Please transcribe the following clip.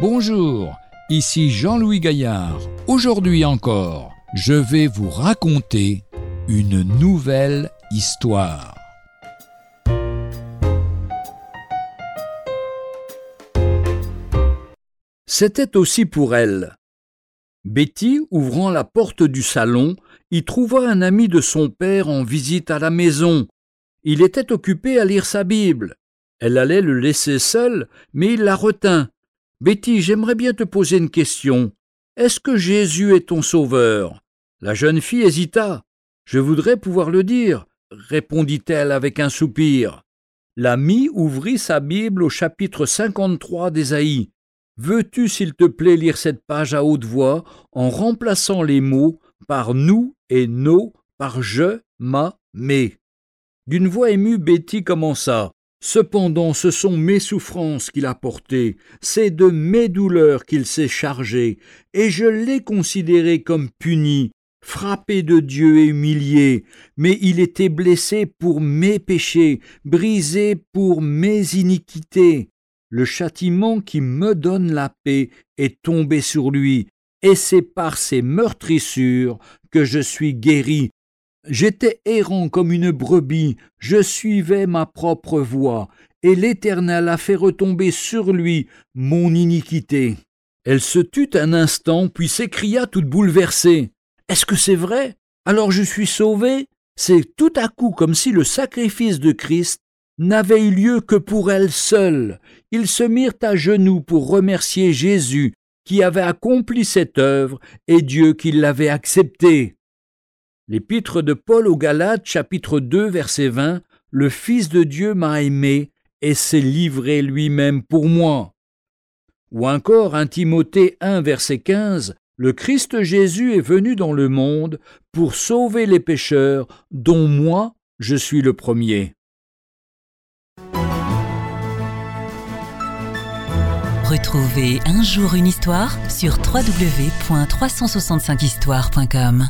Bonjour, ici Jean-Louis Gaillard. Aujourd'hui encore, je vais vous raconter une nouvelle histoire. C'était aussi pour elle. Betty, ouvrant la porte du salon, y trouva un ami de son père en visite à la maison. Il était occupé à lire sa Bible. Elle allait le laisser seul, mais il la retint. Betty, j'aimerais bien te poser une question. Est-ce que Jésus est ton sauveur? La jeune fille hésita. Je voudrais pouvoir le dire, répondit-elle avec un soupir. L'ami ouvrit sa Bible au chapitre 53 d'Ésaïe. Veux-tu, s'il te plaît, lire cette page à haute voix en remplaçant les mots par nous et nos par je, ma, mes D'une voix émue, Betty commença. Cependant, ce sont mes souffrances qu'il a portées, c'est de mes douleurs qu'il s'est chargé, et je l'ai considéré comme puni, frappé de Dieu et humilié, mais il était blessé pour mes péchés, brisé pour mes iniquités. Le châtiment qui me donne la paix est tombé sur lui, et c'est par ses meurtrissures que je suis guéri. J'étais errant comme une brebis, je suivais ma propre voie, et l'Éternel a fait retomber sur lui mon iniquité. Elle se tut un instant, puis s'écria toute bouleversée. Est-ce que c'est vrai? Alors je suis sauvée? C'est tout à coup comme si le sacrifice de Christ n'avait eu lieu que pour elle seule. Ils se mirent à genoux pour remercier Jésus qui avait accompli cette œuvre et Dieu qui l'avait acceptée. L'épître de Paul aux Galates, chapitre 2, verset 20, Le Fils de Dieu m'a aimé et s'est livré lui-même pour moi. Ou encore 1 Timothée 1, verset 15, Le Christ Jésus est venu dans le monde pour sauver les pécheurs, dont moi je suis le premier. Retrouvez un jour une histoire sur www.365histoire.com.